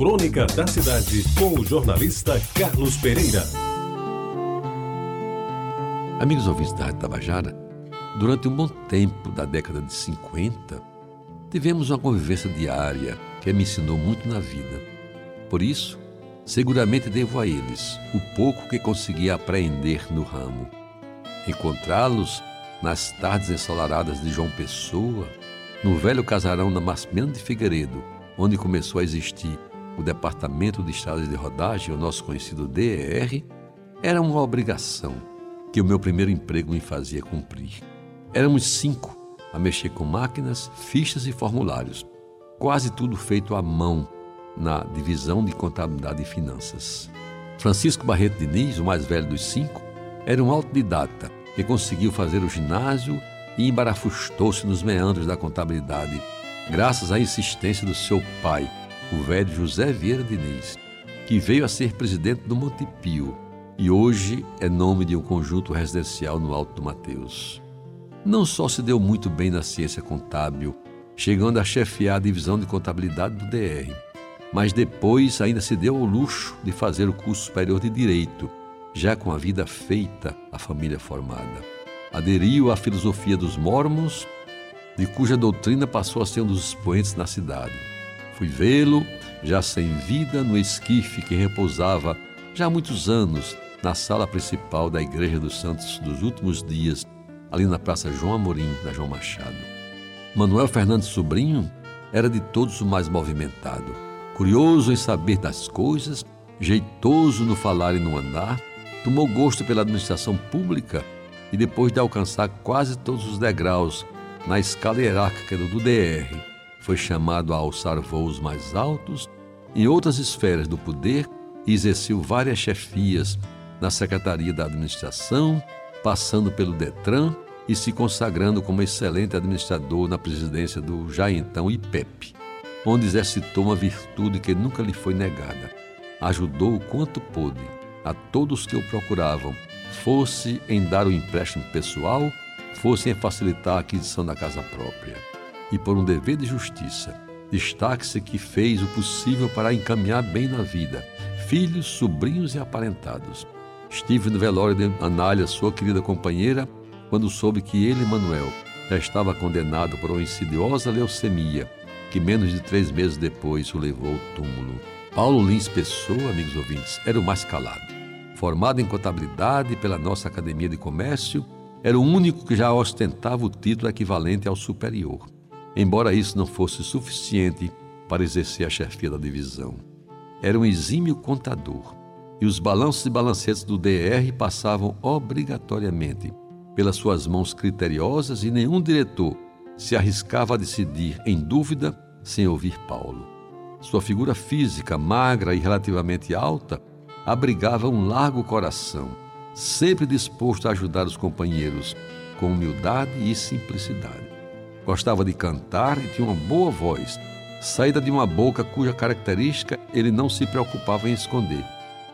Crônica da Cidade, com o jornalista Carlos Pereira. Amigos ouvintes da Rádio Tabajara, durante um bom tempo da década de 50, tivemos uma convivência diária que me ensinou muito na vida. Por isso, seguramente devo a eles o pouco que consegui apreender no ramo. Encontrá-los nas tardes ensolaradas de João Pessoa, no velho casarão da Massimiliano de Figueiredo, onde começou a existir o Departamento de Estradas de Rodagem, o nosso conhecido DER, era uma obrigação que o meu primeiro emprego me fazia cumprir. Éramos cinco a mexer com máquinas, fichas e formulários, quase tudo feito à mão na divisão de contabilidade e finanças. Francisco Barreto Diniz, o mais velho dos cinco, era um autodidata que conseguiu fazer o ginásio e embarafustou-se nos meandros da contabilidade, graças à insistência do seu pai, o velho José Vieira Diniz, que veio a ser presidente do Montepio e hoje é nome de um conjunto residencial no Alto do Mateus. Não só se deu muito bem na ciência contábil, chegando a chefiar a divisão de contabilidade do DR, mas depois ainda se deu ao luxo de fazer o curso superior de Direito, já com a vida feita, a família formada. Aderiu à filosofia dos mormons, de cuja doutrina passou a ser um dos expoentes na cidade. Fui vê-lo, já sem vida, no esquife que repousava já há muitos anos na sala principal da Igreja dos Santos dos Últimos Dias, ali na Praça João Amorim, na João Machado. Manuel Fernandes Sobrinho era de todos o mais movimentado, curioso em saber das coisas, jeitoso no falar e no andar, tomou gosto pela administração pública e depois de alcançar quase todos os degraus na escala hierárquica do DR, foi chamado a alçar voos mais altos em outras esferas do poder e exerceu várias chefias na Secretaria da Administração, passando pelo Detran e se consagrando como excelente administrador na presidência do já então IPEP, onde exercitou uma virtude que nunca lhe foi negada. Ajudou o quanto pôde a todos que o procuravam, fosse em dar o empréstimo pessoal, fosse em facilitar a aquisição da casa própria e por um dever de justiça. Destaque-se que fez o possível para encaminhar bem na vida filhos, sobrinhos e aparentados. Estive no velório de Anália, sua querida companheira, quando soube que ele, Manuel, já estava condenado por uma insidiosa leucemia, que menos de três meses depois o levou ao túmulo. Paulo Lins Pessoa, amigos ouvintes, era o mais calado. Formado em contabilidade pela nossa Academia de Comércio, era o único que já ostentava o título equivalente ao superior embora isso não fosse suficiente para exercer a chefia da divisão. Era um exímio contador e os balanços e balancetes do DR passavam obrigatoriamente pelas suas mãos criteriosas e nenhum diretor se arriscava a decidir em dúvida sem ouvir Paulo. Sua figura física, magra e relativamente alta, abrigava um largo coração, sempre disposto a ajudar os companheiros com humildade e simplicidade. Gostava de cantar e tinha uma boa voz, saída de uma boca cuja característica ele não se preocupava em esconder.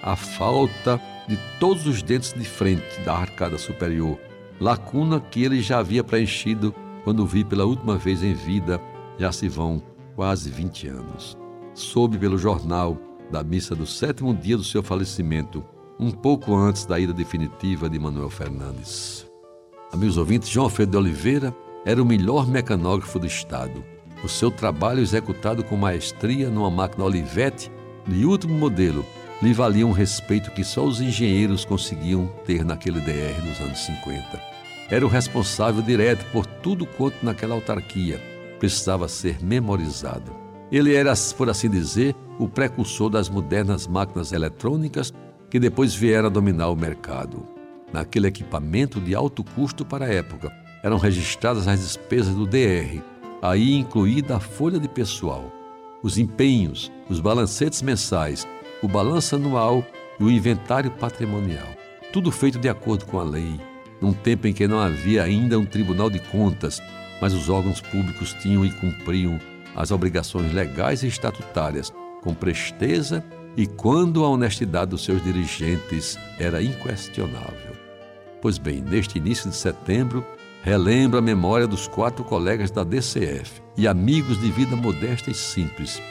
A falta de todos os dentes de frente da arcada superior, lacuna que ele já havia preenchido quando vi pela última vez em vida, já se vão quase 20 anos. Soube pelo jornal da missa do sétimo dia do seu falecimento, um pouco antes da ida definitiva de Manuel Fernandes. Amigos ouvintes, João Alfredo de Oliveira era o melhor mecanógrafo do estado. O seu trabalho executado com maestria numa máquina Olivetti de último modelo lhe valia um respeito que só os engenheiros conseguiam ter naquele DR dos anos 50. Era o responsável direto por tudo quanto naquela autarquia precisava ser memorizado. Ele era, por assim dizer, o precursor das modernas máquinas eletrônicas que depois vieram a dominar o mercado. Naquele equipamento de alto custo para a época, eram registradas as despesas do DR, aí incluída a folha de pessoal, os empenhos, os balancetes mensais, o balanço anual e o inventário patrimonial. Tudo feito de acordo com a lei, num tempo em que não havia ainda um tribunal de contas, mas os órgãos públicos tinham e cumpriam as obrigações legais e estatutárias com presteza e quando a honestidade dos seus dirigentes era inquestionável. Pois bem, neste início de setembro, relembra a memória dos quatro colegas da DCF e amigos de vida modesta e simples,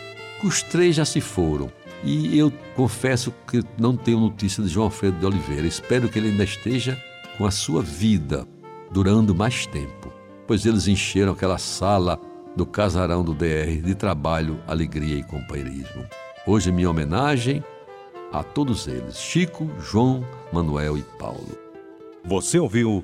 os três já se foram. E eu confesso que não tenho notícia de João Alfredo de Oliveira. Espero que ele ainda esteja com a sua vida durando mais tempo, pois eles encheram aquela sala do casarão do DR de trabalho, alegria e companheirismo. Hoje minha homenagem a todos eles: Chico, João, Manuel e Paulo. Você ouviu